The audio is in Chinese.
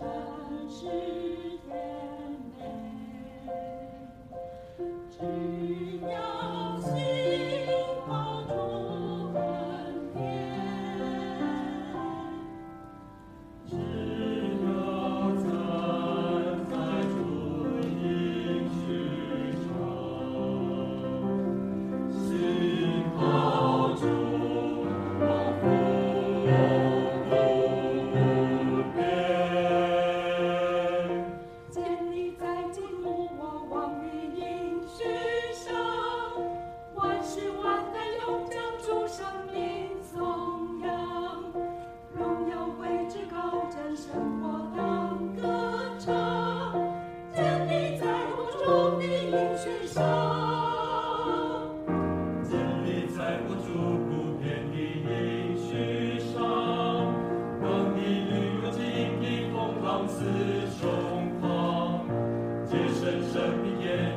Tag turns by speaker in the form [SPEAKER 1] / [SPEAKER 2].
[SPEAKER 1] 她是 Seigneur.